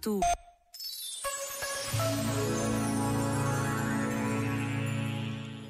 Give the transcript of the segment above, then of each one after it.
tu.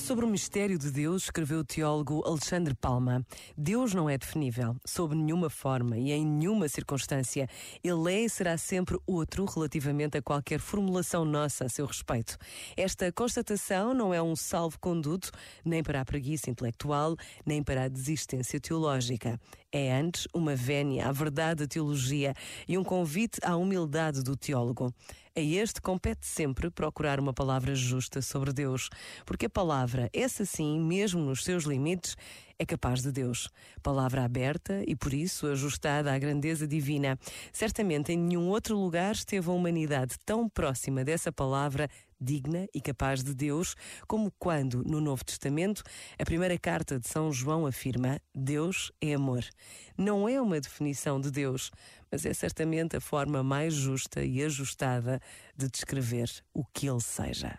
Sobre o mistério de Deus, escreveu o teólogo Alexandre Palma: Deus não é definível, sob nenhuma forma e em nenhuma circunstância. Ele é e será sempre outro relativamente a qualquer formulação nossa a seu respeito. Esta constatação não é um salvo-conduto nem para a preguiça intelectual, nem para a desistência teológica. É antes uma vénia à verdade da teologia e um convite à humildade do teólogo. A este compete sempre procurar uma palavra justa sobre Deus, porque a palavra, essa sim, mesmo nos seus limites, é capaz de Deus. Palavra aberta e, por isso, ajustada à grandeza divina. Certamente em nenhum outro lugar esteve a humanidade tão próxima dessa palavra digna e capaz de Deus, como quando, no Novo Testamento, a primeira carta de São João afirma: Deus é amor. Não é uma definição de Deus, mas é certamente a forma mais justa e ajustada de descrever o que Ele seja.